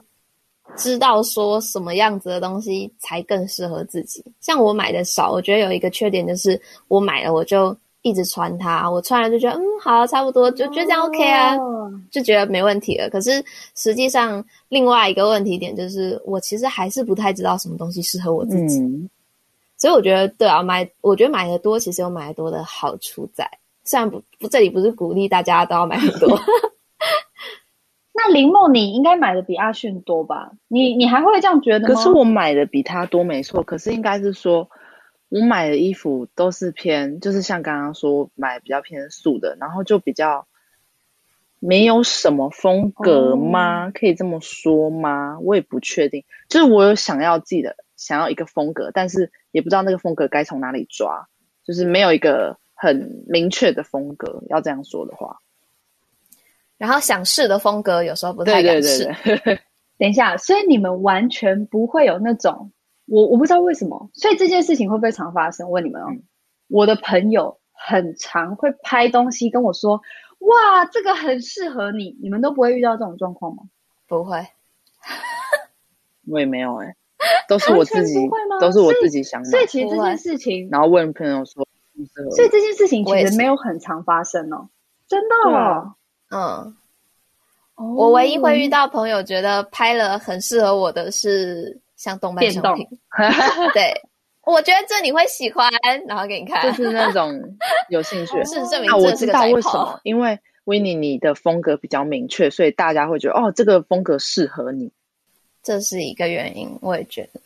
知道说什么样子的东西才更适合自己。像我买的少，我觉得有一个缺点就是我买了我就一直穿它，我穿了就觉得嗯好，差不多就觉得这样 OK 啊，就觉得没问题了。可是实际上另外一个问题点就是我其实还是不太知道什么东西适合我自己，嗯、所以我觉得对啊，买我觉得买的多其实有买的多的好处在，虽然不不这里不是鼓励大家都要买很多。那林梦，你应该买的比阿迅多吧？你你还会这样觉得吗？可是我买的比他多，没错。可是应该是说，我买的衣服都是偏，就是像刚刚说买比较偏素的，然后就比较没有什么风格吗？哦、可以这么说吗？我也不确定。就是我有想要自己的，想要一个风格，但是也不知道那个风格该从哪里抓，就是没有一个很明确的风格。要这样说的话。然后想试的风格有时候不太敢试。对对对对 等一下，所以你们完全不会有那种，我我不知道为什么，所以这件事情会不会常发生？我问你们哦，嗯、我的朋友很常会拍东西跟我说，哇，这个很适合你，你们都不会遇到这种状况吗？不会，我也没有哎、欸，都是我自己，都是我自己想的。所以其实这件事情，然后问朋友说，所以这件事情其实没有很常发生哦，真的、哦。嗯，我唯一会遇到朋友觉得拍了很适合我的是像动漫商品，对，我觉得这你会喜欢，然后给你看，就是那种有兴趣。事实证明，啊，我知道为什么，因为 Winnie 你的风格比较明确，所以大家会觉得哦，这个风格适合你，这是一个原因。我也觉得，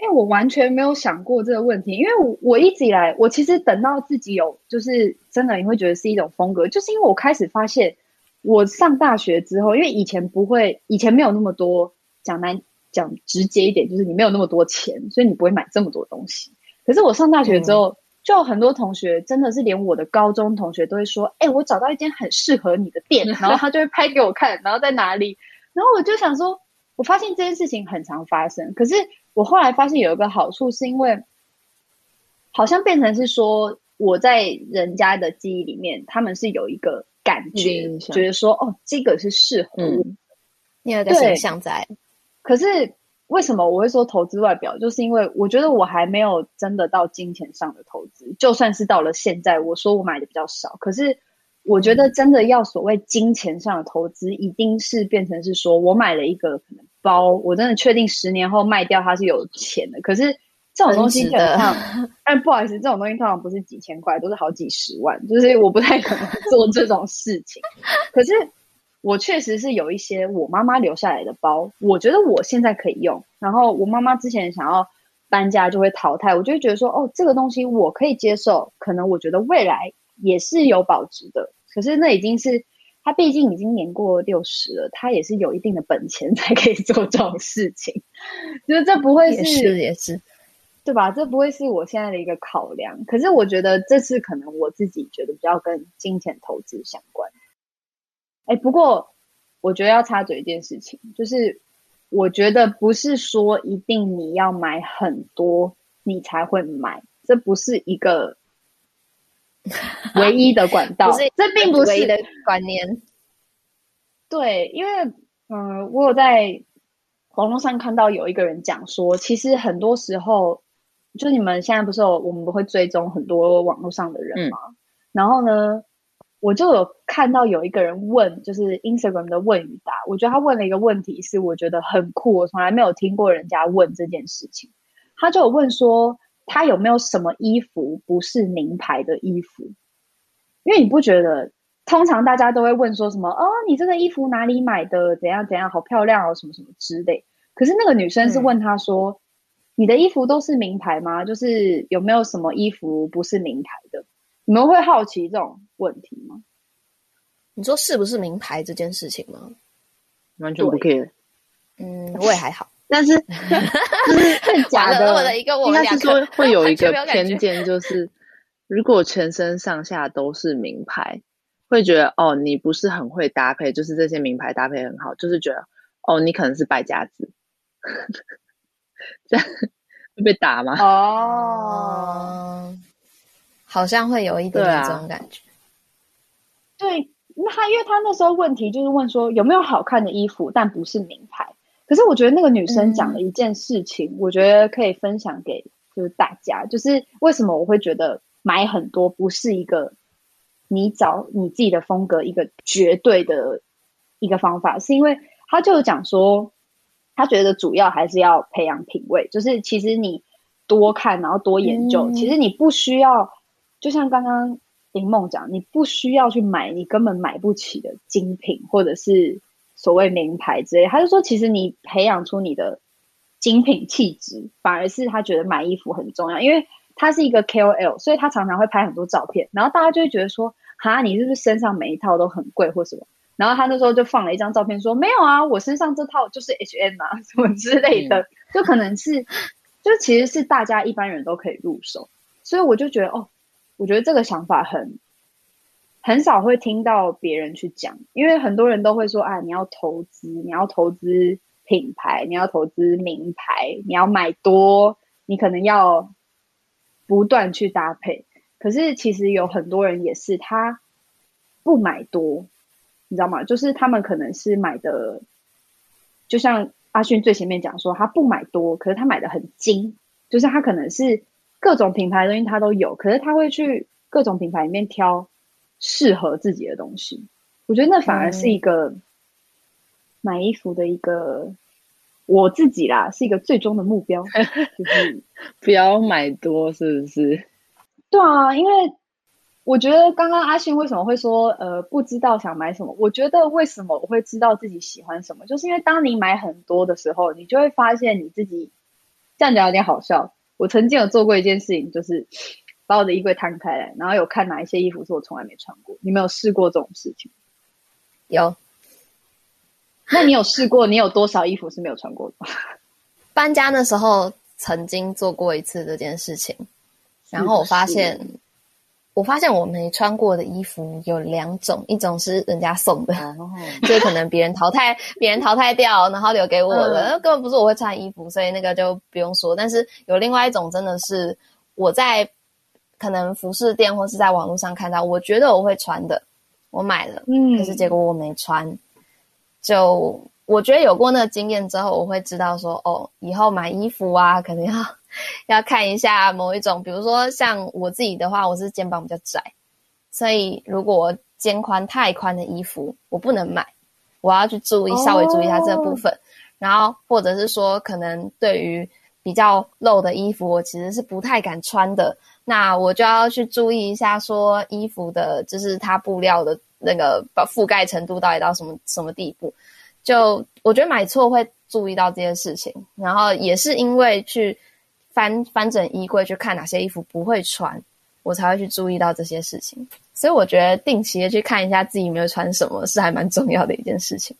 因为我完全没有想过这个问题，因为我我一直以来，我其实等到自己有，就是真的你会觉得是一种风格，就是因为我开始发现。我上大学之后，因为以前不会，以前没有那么多，讲难讲直接一点，就是你没有那么多钱，所以你不会买这么多东西。可是我上大学之后，嗯、就很多同学真的是连我的高中同学都会说：“哎、欸，我找到一间很适合你的店。”然后他就会拍给我看，然后在哪里。然后我就想说，我发现这件事情很常发生。可是我后来发现有一个好处，是因为好像变成是说我在人家的记忆里面，他们是有一个感觉，觉得说：“哦，这个是适合我。嗯”你有个形象在。可是。为什么我会说投资外表？就是因为我觉得我还没有真的到金钱上的投资。就算是到了现在，我说我买的比较少，可是我觉得真的要所谓金钱上的投资，一定是变成是说我买了一个可能包，我真的确定十年后卖掉它是有钱的。可是这种东西基本上，但不好意思，这种东西通常不是几千块，都是好几十万，就是我不太可能做这种事情。可是。我确实是有一些我妈妈留下来的包，我觉得我现在可以用。然后我妈妈之前想要搬家就会淘汰，我就会觉得说，哦，这个东西我可以接受，可能我觉得未来也是有保值的。可是那已经是他毕竟已经年过六十了，他也是有一定的本钱 才可以做这种事情。就是这不会是，也是，也是，对吧？这不会是我现在的一个考量。可是我觉得这次可能我自己觉得比较跟金钱投资相关。哎，不过我觉得要插嘴一件事情，就是我觉得不是说一定你要买很多你才会买，这不是一个 唯一的管道，不是这并不是唯一的观念。对，因为嗯、呃，我有在网络上看到有一个人讲说，其实很多时候，就你们现在不是有我们不会追踪很多网络上的人吗？嗯、然后呢？我就有看到有一个人问，就是 Instagram 的问与答。我觉得他问了一个问题，是我觉得很酷，我从来没有听过人家问这件事情。他就有问说，他有没有什么衣服不是名牌的衣服？因为你不觉得，通常大家都会问说什么？哦，你这个衣服哪里买的？怎样怎样？好漂亮哦，什么什么之类。可是那个女生是问他说，嗯、你的衣服都是名牌吗？就是有没有什么衣服不是名牌的？你们会好奇这种问题吗？你说是不是名牌这件事情吗？完全不 care。嗯，我也还好，但是就是 假的。我的一个，我们两个会有一个偏见，就是如果全身上下都是名牌，会觉得哦，你不是很会搭配，就是这些名牌搭配很好，就是觉得哦，你可能是败家子。这样 会被打吗？哦。好像会有一点点这种感觉。对，他因为他那时候问题就是问说有没有好看的衣服，但不是名牌。可是我觉得那个女生讲了一件事情，嗯、我觉得可以分享给就是大家，就是为什么我会觉得买很多不是一个你找你自己的风格一个绝对的一个方法，是因为他就讲说，他觉得主要还是要培养品味，就是其实你多看然后多研究，嗯、其实你不需要。就像刚刚林梦讲，你不需要去买你根本买不起的精品，或者是所谓名牌之类。他就说，其实你培养出你的精品气质，反而是他觉得买衣服很重要，因为他是一个 KOL，所以他常常会拍很多照片，然后大家就会觉得说，哈，你是不是身上每一套都很贵或什么？然后他那时候就放了一张照片说，没有啊，我身上这套就是 H&M 啊，什么之类的，就可能是，就其实是大家一般人都可以入手，所以我就觉得哦。我觉得这个想法很很少会听到别人去讲，因为很多人都会说啊，你要投资，你要投资品牌，你要投资名牌，你要买多，你可能要不断去搭配。可是其实有很多人也是他不买多，你知道吗？就是他们可能是买的，就像阿勋最前面讲说，他不买多，可是他买的很精，就是他可能是。各种品牌的东西他都有，可是他会去各种品牌里面挑适合自己的东西。我觉得那反而是一个买衣服的一个、嗯、我自己啦，是一个最终的目标，就是不要买多，是不是？对啊，因为我觉得刚刚阿信为什么会说呃不知道想买什么？我觉得为什么我会知道自己喜欢什么，就是因为当你买很多的时候，你就会发现你自己这样讲有点好笑。我曾经有做过一件事情，就是把我的衣柜摊开来，然后有看哪一些衣服是我从来没穿过。你没有试过这种事情？有。那你有试过？你有多少衣服是没有穿过的？搬家的时候曾经做过一次这件事情，然后我发现，我发现我没穿过的衣服有两种，一种是人家送的，哦、就是可能别人淘汰，别人淘汰掉，然后留给我的，嗯、根本不是我会穿衣服，所以那个就不用说。但是有另外一种，真的是我在可能服饰店或是在网络上看到，我觉得我会穿的，我买了，嗯，可是结果我没穿，就。我觉得有过那个经验之后，我会知道说，哦，以后买衣服啊，可能要要看一下某一种，比如说像我自己的话，我是肩膀比较窄，所以如果肩宽太宽的衣服，我不能买，我要去注意，稍微注意一下这部分。Oh. 然后或者是说，可能对于比较露的衣服，我其实是不太敢穿的，那我就要去注意一下，说衣服的就是它布料的那个覆盖程度到底到什么什么地步。就我觉得买错会注意到这件事情，然后也是因为去翻翻整衣柜去看哪些衣服不会穿，我才会去注意到这些事情。所以我觉得定期的去看一下自己有没有穿什么是还蛮重要的一件事情。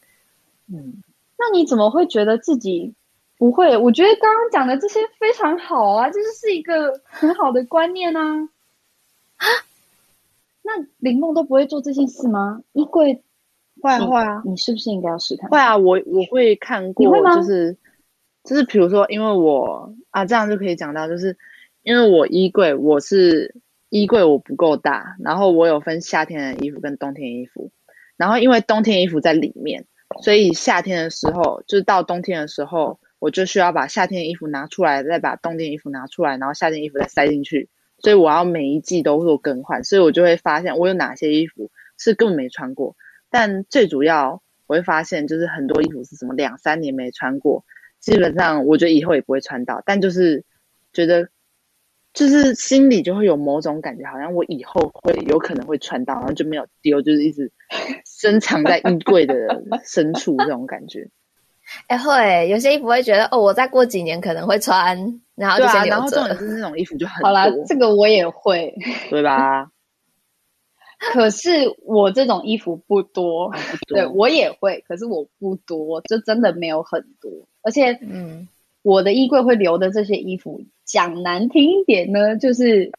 嗯，那你怎么会觉得自己不会？我觉得刚刚讲的这些非常好啊，这就是一个很好的观念啊。啊，那林梦都不会做这件事吗？衣柜。会啊会啊，你是不是应该要试看？会啊，我我会看过，就是就是比如说，因为我啊，这样就可以讲到，就是因为我衣柜我是衣柜我不够大，然后我有分夏天的衣服跟冬天衣服，然后因为冬天衣服在里面，所以夏天的时候就是到冬天的时候，我就需要把夏天的衣服拿出来，再把冬天衣服拿出来，然后夏天衣服再塞进去，所以我要每一季都做更换，所以我就会发现我有哪些衣服是根本没穿过。但最主要，我会发现就是很多衣服是什么两三年没穿过，基本上我觉得以后也不会穿到。但就是觉得，就是心里就会有某种感觉，好像我以后会有可能会穿到，然后就没有丢，就是一直深藏在衣柜的深处这种感觉。哎、欸，会有些衣服会觉得哦，我再过几年可能会穿，然后就先留着。然后重点是那种衣服就很好啦，这个我也会，对吧？可是我这种衣服不多，不多对，我也会，可是我不多，就真的没有很多。而且，嗯，我的衣柜会留的这些衣服，讲难听一点呢，就是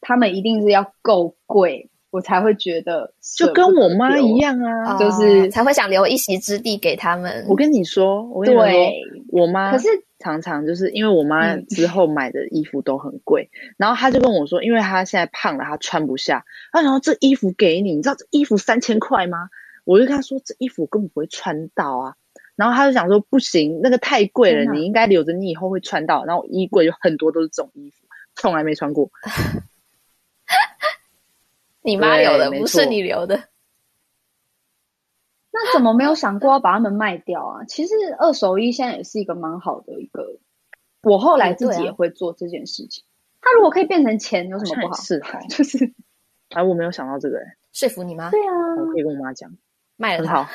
他们一定是要够贵，我才会觉得，就跟我妈一样啊，就是、哦、才会想留一席之地给他们。我跟你说，我跟你说，对我妈可是。常常就是因为我妈之后买的衣服都很贵，嗯、然后她就跟我说，因为她现在胖了，她穿不下。她然后这衣服给你，你知道这衣服三千块吗？我就跟她说，这衣服根本不会穿到啊。然后他就想说，不行，那个太贵了，你应该留着，你以后会穿到。然后衣柜有很多都是这种衣服，从来没穿过。你妈留的，不是你留的。那怎么没有想过要把它们卖掉啊？其实二手衣现在也是一个蛮好的一个，我后来自己也会做这件事情。它如果可以变成钱，有什么不好？是，就是，哎，我没有想到这个，哎，说服你吗？对啊，我可以跟我妈讲，卖了它。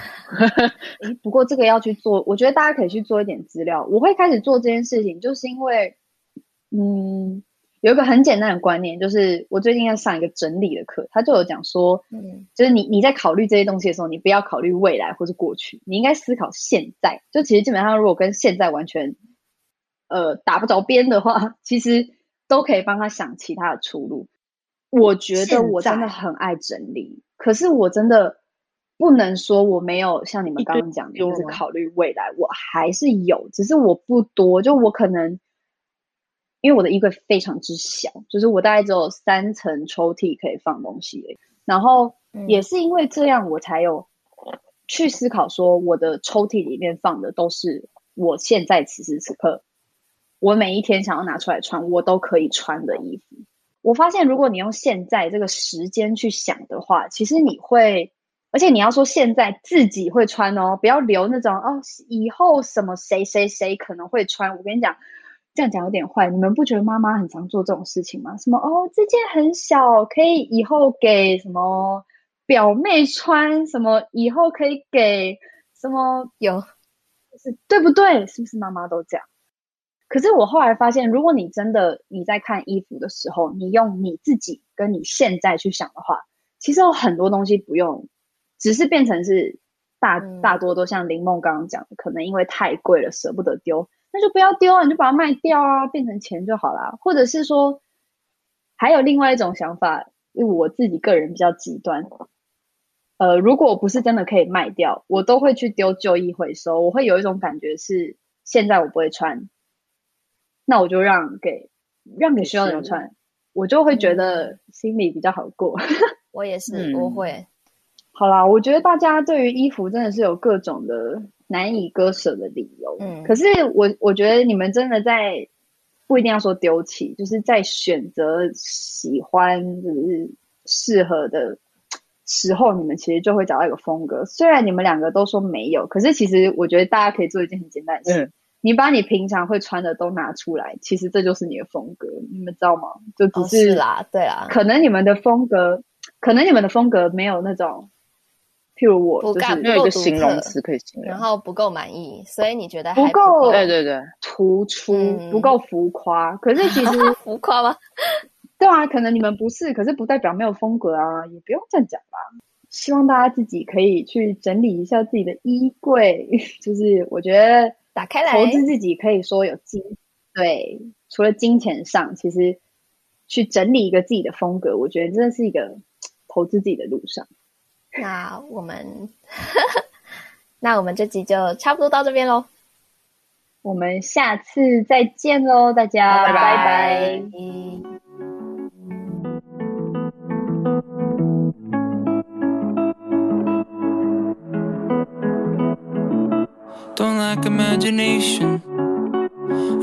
哎，不过这个要去做，我觉得大家可以去做一点资料。我会开始做这件事情，就是因为，嗯。有一个很简单的观念，就是我最近在上一个整理的课，他就有讲说，嗯，就是你你在考虑这些东西的时候，你不要考虑未来或是过去，你应该思考现在。就其实基本上，如果跟现在完全，呃，打不着边的话，其实都可以帮他想其他的出路。我觉得我真的很爱整理，可是我真的不能说我没有像你们刚刚讲的，就是考虑未来，我还是有，只是我不多，就我可能。因为我的衣柜非常之小，就是我大概只有三层抽屉可以放东西。然后也是因为这样，我才有去思考说，我的抽屉里面放的都是我现在此时此刻，我每一天想要拿出来穿，我都可以穿的衣服。我发现，如果你用现在这个时间去想的话，其实你会，而且你要说现在自己会穿哦，不要留那种哦，以后什么谁谁谁可能会穿。我跟你讲。这样讲有点坏，你们不觉得妈妈很常做这种事情吗？什么哦，这件很小，可以以后给什么表妹穿，什么以后可以给什么有，是对不对？是不是妈妈都这样？可是我后来发现，如果你真的你在看衣服的时候，你用你自己跟你现在去想的话，其实有很多东西不用，只是变成是大大多都像林梦刚刚讲的，可能因为太贵了，舍不得丢。那就不要丢啊，你就把它卖掉啊，变成钱就好啦。或者是说，还有另外一种想法，因为我自己个人比较极端。呃，如果不是真的可以卖掉，我都会去丢旧衣回收。我会有一种感觉是，现在我不会穿，那我就让给让给需要的人穿，我就会觉得心里比较好过。我也是，我会。好啦，我觉得大家对于衣服真的是有各种的难以割舍的理由。嗯，可是我我觉得你们真的在不一定要说丢弃，就是在选择喜欢就是适合的。时候，你们其实就会找到一个风格。虽然你们两个都说没有，可是其实我觉得大家可以做一件很简单的事：嗯、你把你平常会穿的都拿出来，其实这就是你的风格。你们知道吗？就只是，啦，对啦。可能你们的风格，可能你们的风格没有那种，譬如我，就是没有一个形容词可以形容，然后不够满意，所以你觉得还不够？对对对，突出不够浮夸。可是其实 浮夸吗？对啊，可能你们不是，可是不代表没有风格啊，也不用这样讲吧。希望大家自己可以去整理一下自己的衣柜，就是我觉得打开来投资自己可以说有金，对，除了金钱上，其实去整理一个自己的风格，我觉得真的是一个 投资自己的路上。那我们，那我们这集就差不多到这边喽，我们下次再见喽，大家，拜拜。拜拜。Don't lack imagination.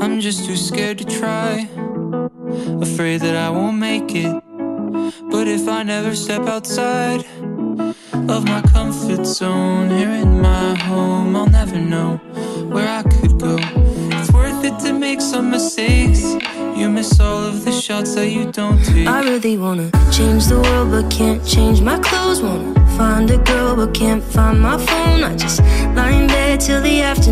I'm just too scared to try. Afraid that I won't make it. But if I never step outside of my comfort zone, here in my home, I'll never know where I could go. It's worth it to make some mistakes. You miss all of the shots that you don't take. I really wanna change the world, but can't change my clothes. Wanna find a girl, but can't find my phone. I just lie in bed till the afternoon.